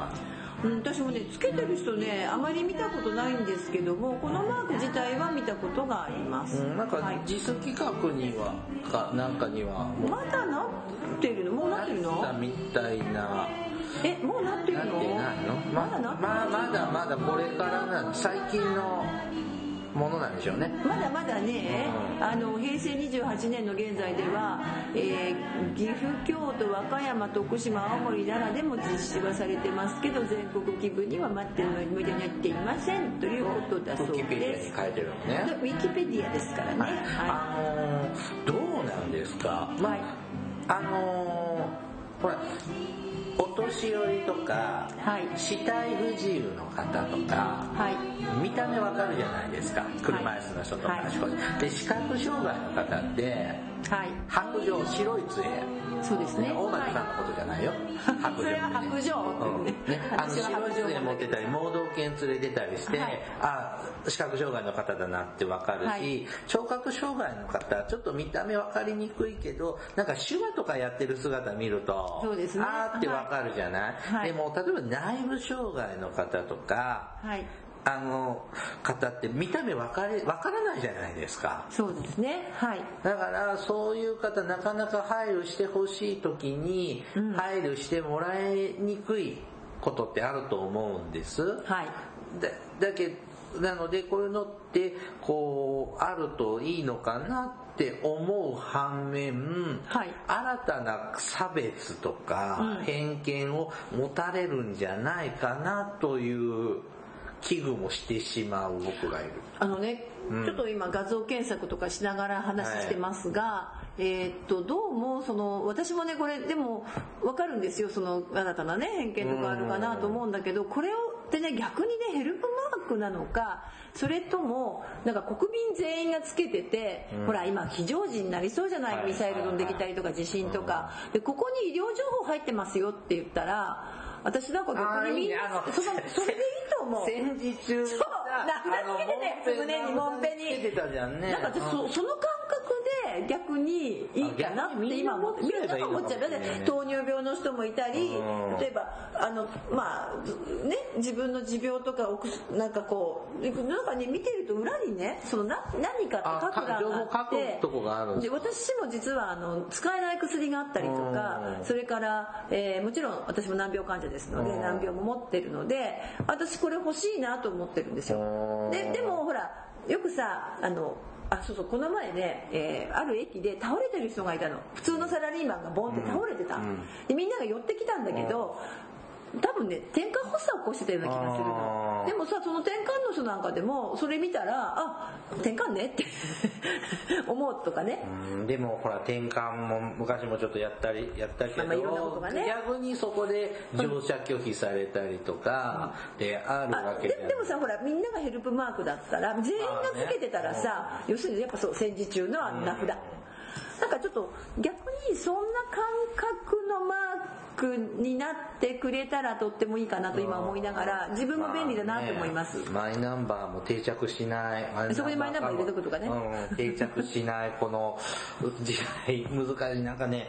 うん、私もねつけてる人ねあまり見たことないんですけどもこのマーク自体は見たことがあります、うん、なんかはい。実企画にはかなんかにはまだなってるの？もうなってるの？ったみたいな。えもうなってるの？なってないの？まだまだまだこれからな最近のものなんでしょうね。まだまだね、あの平成28年の現在では、えー岐阜京都和歌山徳島青森奈良でも実施はされてますけど全国規模には待って無理になっていませんということだそうウィキペディアですに書いてるのね。でウィキペディアですからね。はい、あのーどうなんですか？まあ、はいあのーほらお年寄りとか、はい。死体不自由の方とか、はい。見た目わかるじゃないですか。車椅子の人とか、はい。で視覚障害の方ってはい。白状白い杖。そうですね。大松さんのことじゃないよ、白それは白状うん。ね、あの白い杖。持ってたり盲導犬連れてたりして、はい。あ視覚障害の方だなってわかるし、はい。聴覚障害の方ちょっと見た目わかりにくいけどなんか手話とかやってる姿見るとそうですね。あーってわかるじゃない、はい。でも例えば内部障害の方とかはいあの方って見た目わかりわからないじゃないですか。そうですね。はい。だからそういう方なかなか配慮してほしい時にうん。配慮してもらいにくいことってあると思うんです。はい。だだけなのでこういうのってこうあるといいのかなって思う反面、はい。新たな差別とかうん。偏見を持たれるんじゃないかなという危惧もしてしまう僕がいる。あのね、うん。ちょっと今画像検索とかしながら話してますが、えーっとどうもその私もねこれでも分かるんですよその新たなね偏見とかあるかなと思うんだけどこれをってね逆にねヘルプマークなのかそれともなんか国民全員がつけてて、うん。ほら今非常時になりそうじゃない、はい。ミサイル飛んできたりとか地震とか、でここに医療情報入ってますよって言ったら私なんか逆にそのそれでいいと思う。戦時中そう名札つけてたやつ胸にもんぺに。てたじゃんね。なんか私そその感覚で逆にいいかなって今思ってみんなが思っちゃうだって糖尿病の人もいたりうん。例えばあのまあね自分の持病とかなんかこうなんかね見てると裏にねそのな何かって書くがあって。書くとこがあるんで私も実はあの使えない薬があったりとかうん。それから、えーもちろん私も難病患者ですのでうん。難病も持ってるので私これ欲しいなと思ってるんですよ。うん。ででもほらよくさあのあそうそうこの前ね、えーある駅で倒れてる人がいたの。普通のサラリーマンがボンって倒れてた、うん。でみんなが寄ってきたんだけど、多分ね転換発作を起こしてたような気がするのでもさその転換の人なんかでもそれ見たらあ転換ねって 思うとかね。うん。でもほら転換も昔もちょっとやったりやったけど、まあまあいろんなことがね。逆にそこで乗車拒否されたりとかであるあわけででもさほらみんながヘルプマークだったら全員がつけてたらさ、要するにやっぱそう戦時中の名札、なんかちょっと逆にそんな感覚のマークになってくれたらとってもいいかなと今思いながら自分も便利だなと思います、まあねマイナンバーも定着しないそこでマイナンバー入れとくとかね。うん、定着しないこの時代難しいなんかね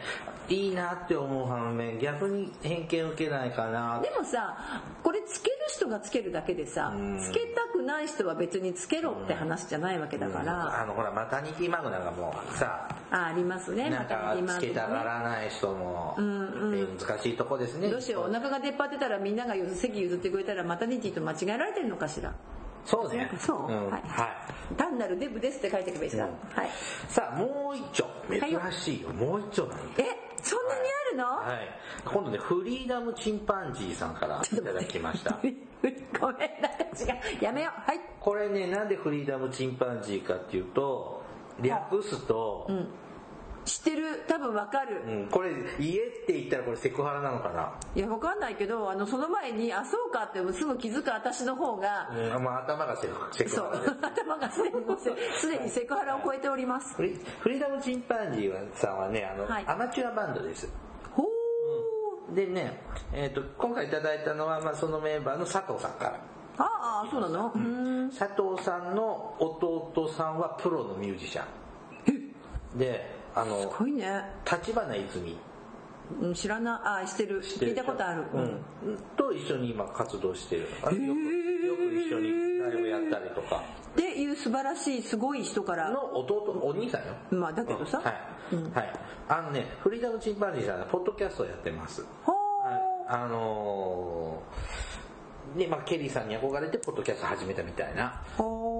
いいなって思う反面逆に偏見受けないかな。でもさこれつける人がつけるだけでさ、うん。つけたくない人は別につけろって話じゃないわけだから、あのほらマタニティマグなんかもうさあありますねなんかつけたがらない人も、難しいとこですね。どうしようお腹が出っ張ってたらみんなが席譲ってくれたらマタニティと間違えられてるのかしら。そうね。そう、ん。はいはい。単なるデブですって書いておけばいいですか、うん。はい。さあもう一丁。珍しいよ、もう一丁なんだえそんなにあるの、はい。今度ねフリーダムチンパンジーさんからいただきました。ごめんなんか違う。やめよう。はい。これねなんでフリーダムチンパンジーかっていうと略すと、うん知ってる。多分わかる、うん。これ家って言ったらこれセクハラなのかな？いやわかんないけどあのその前にあそうかってすぐ気づく私の方が、うん、まあ頭がセクハラ。です頭がすでにすでにセクハラを超えております。フリフリーダムチンパンジーさんはねあの、はい。アマチュアバンドです。ほー。でね、えー、と今回いただいたのは、まあ、そのメンバーの佐藤さんから。ああそうなの？うん。佐藤さんの弟さんはプロのミュージシャン。であのすごいね、立花泉。うん、知らない。あしてる。知ってる。聞いたことある、うん、と一緒に今活動してる。よくよく一緒にライブやったりとか。っていう素晴らしいすごい人から。の弟のお兄さんよ。まあだけどさ、はい、うん。はい。あのねフリーダムチンパンジーさんはポッドキャストをやってます。ほはい。あのーでまあケリーさんに憧れてポッドキャスト始めたみたいな。ー。ほー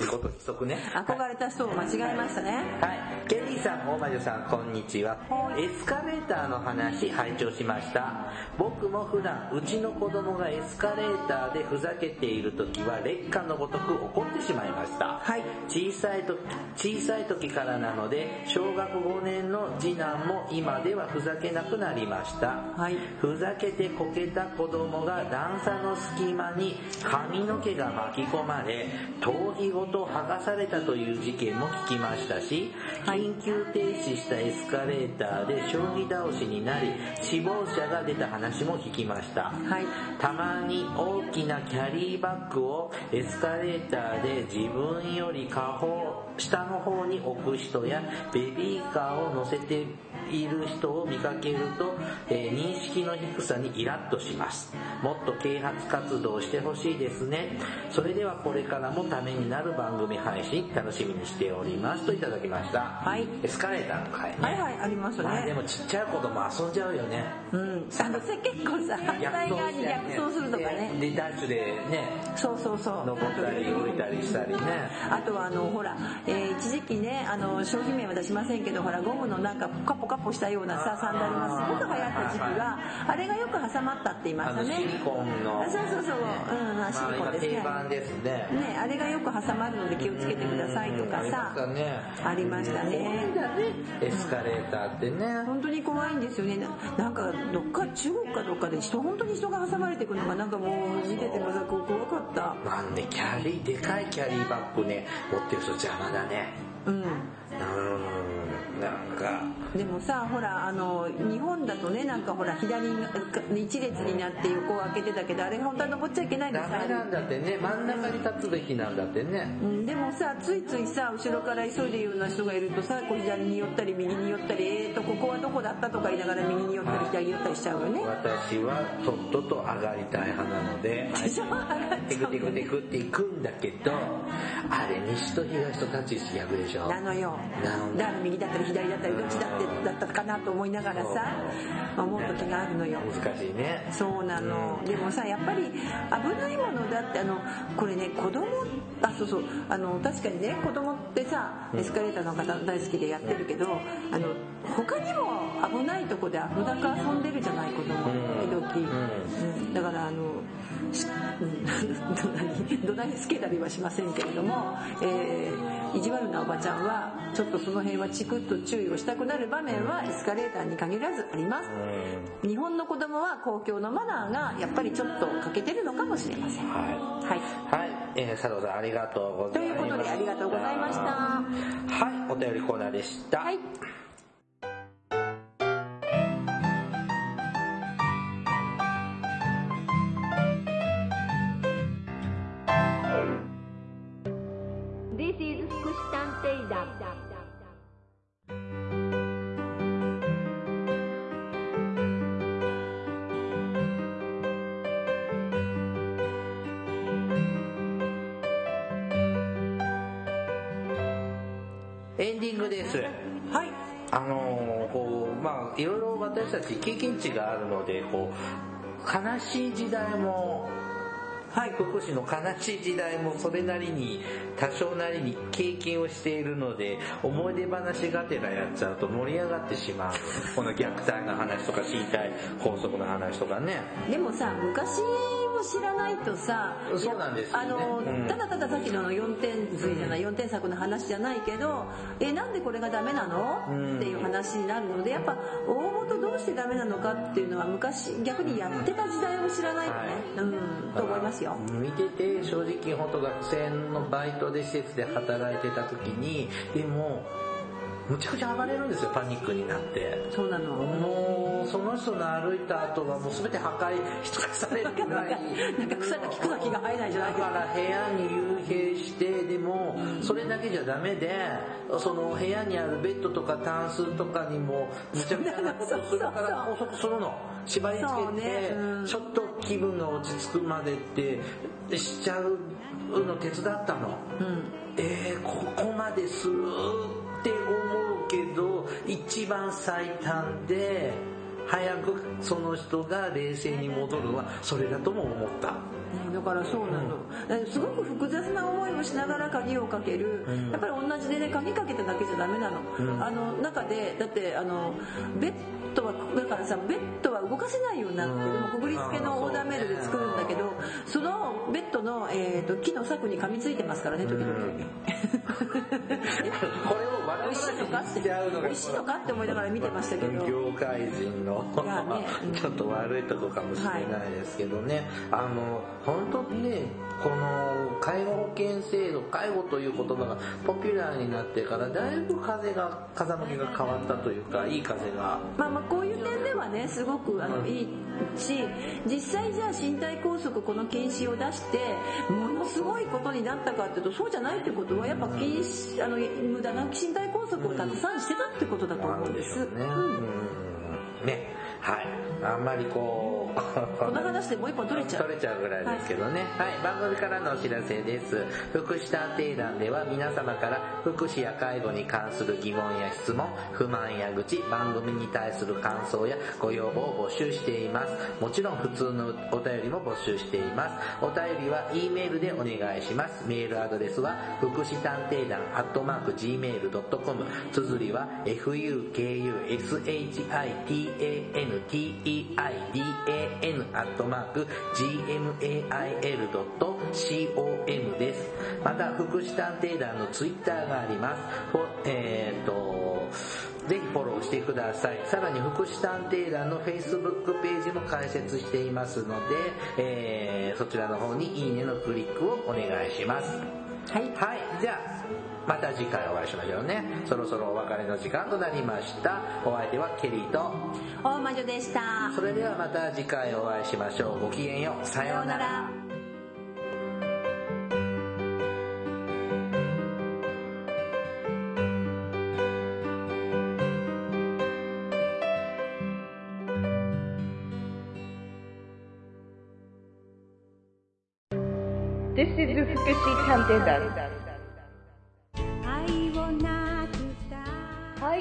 いうことにしとくね。憧れた人を間違えましたね、はい、ケリーさん、大魔女さん、こんにちは。エスカレーターの話、拝聴しました。僕も普段、うちの子供がエスカレーターでふざけている時は、劣化のごとく怒ってしまいました。はい。小さい時、小さい時からなので、小学5年の次男も今ではふざけなくなりました。はい。ふざけてこけた子供が段差の隙間に髪の毛が巻き込まれ、頭皮ごと剥がされたという事件も聞きましたし、はい緊急停止したエスカレーターで将棋倒しになり、死亡者が出た話も聞きました。はいたまに大きなキャリーバッグをエスカレーターで自分より下方、下の方に置く人やベビーカーを乗せている人を見かけると、えー認識の低さにイラッとします。もっと啓発活動をしてほしいですね。それではこれからもためになる番組配信楽しみにしておりますといただきました。はいエスカレーターの回ね。はいはいありますまあでねもちっちゃい子供遊んじゃうよね。うんあのせ結構さ反対側に逆走するとかねで、でダッシュでね、そうそうそう登ったり降りたりしたりね。あとはあのほら、えー一時期ねあの商品名は出しませんけどほらゴムのなんかポカポカポしたようなさサンダルがすごく流行った時期があれがよく挟まったって言いましたねあのシリコンの。あそうそうそううんあシリコンですねまあですね。ねあれがよく挟まるので気をつけてくださいとかさうんありましたね。ありましたねエスカレーターってね。本当に怖いんですよねななんかどっか中国かどっかで人本当に人が挟まれていくのがなんかもう見ててもさ怖かったまあね、キャリー、でかいキャリーバッグね、持ってる人邪魔だね。うんうーん、なんか、でもさほらあの日本だとねなんかほら左に一列になって横を開けてたけどあれ本当は登っちゃいけないんですダメなんだってね、真ん中に立つべきなんだってね。うん、でもさついついさ後ろから急いでるような人がいるとさこう左に寄ったり右に寄ったりえーとここはどこだったとか言いながら右に寄ったり左に寄ったりしちゃうよね。私はとっとと上がりたい派なので、テクテクテクって行くんだけど、あれ西と東と立ち位置逆でしょ？なのよ。なんだから右だったり左だったりどっちだってだったかなと思いながらさ思う時があるのよ。難しいね。そうなの、でもさやっぱり危ないものだってあのこれね子供あそうそう。あの確かにね子供ってさエスカレーターの方大好きでやってるけどあの他にも危ないとこで危なく遊んでるじゃない子供時々、うん、だからあのどなりどなりつけたりはしませんけれども、えー意地悪なおばちゃんはちょっとその辺はチクッと注意をしたくなる場面はエスカレーターに限らずありますうん日本の子供は公共のマナーがやっぱりちょっと欠けてるのかもしれません。ははい。い。はい。えー、佐藤さんありがとうごとざいます。いうことでありがとうございました。はい。お便りコーナーでした。はい。経験値があるので、こう、悲しい時代も、はい、福祉の悲しい時代もそれなりに、多少なりに経験をしているので、思い出話がてらやっちゃうと盛り上がってしまう。この虐待の話とか、身体拘束の話とかね。でもさ、昔を知らないとさ、そうなんですあの、うん。ただたださっきの4点髄じゃない、4点作の話じゃないけど、え、なんでこれがダメなの、うん。っていう話になるので、やっぱ大元どうしてダメなのかっていうのは昔逆にやってた時代を知らないとね、うん、と思いますよ。見てて正直本当学生のバイトで施設で働いてた時にでもむちゃくちゃ暴れるんですよパニックになって。そうなの。もうその人の歩いた後はもう全て破壊し尽かされるぐらい。なんか草が木草木が生えないじゃない。だから部屋に幽閉してでもそれだけじゃダメでその部屋にあるベッドとかタンスとかにもむちゃくちゃなことをするから拘束するの。縛り付そうね。けてうん。ちょっと気分が落ち着くまでってしちゃうの手伝ったの。うん。えー、ここまでするって思うけど一番最短で早くその人が冷静に戻るのはそれだとも思った。ねだからそうなの、だからすごく複雑な思いをしながら鍵をかける、やっぱり同じでね鍵かけただけじゃダメなの、あの中でだってあのベッドはだからさベッドは動かせないようになってる、もうくぐりつけのオーダーメイドで作るんだけどそのベッドの、えー、と木の柵に噛みついてますからね時々、これを笑美味しいのかって美味しいのかって思いながら見てましたけど。業界人の ちょっと悪いとこかもしれないですけどね、あの本当にねこの介護保険制度介護という言葉がポピュラーになってからだいぶ風が風向きが変わったというかいい風が。まあまあこういう点ではねすごくあのいいし実際じゃあ身体拘束この禁止を出してものすごいことになったかっていうとそうじゃないってことはやっぱ禁止あの無駄な身体拘束をたくさんしてたってことだと思うんです。ね、うん。ねはい。あんまりこう この話でもう一本取れちゃう。取れちゃうぐらいですけどね、はい、番組からのお知らせです。福祉探偵団では皆様から福祉や介護に関する疑問や質問不満や愚痴番組に対する感想やご要望を募集しています。もちろん普通のお便りも募集しています。お便りは E メールでお願いします。メールアドレスは福祉探偵団アットマーク Gmail.com 綴りは fukushitanteidan アットマーク gmail.com ですまた福祉探偵団のツイッターがありますほえー、とぜひフォローしてください。さらに福祉探偵団の Facebook ページも開設していますので、えー、そちらの方にいいねのクリックをお願いします。はいはい、じゃあ、また次回お会いしましょうね。そろそろお別れの時間となりました。お相手はケリーと、大魔女でしたそれではまた次回お会いしましょう。ごきげんよう。ささようなら。ら This is Fukushi Tantedan.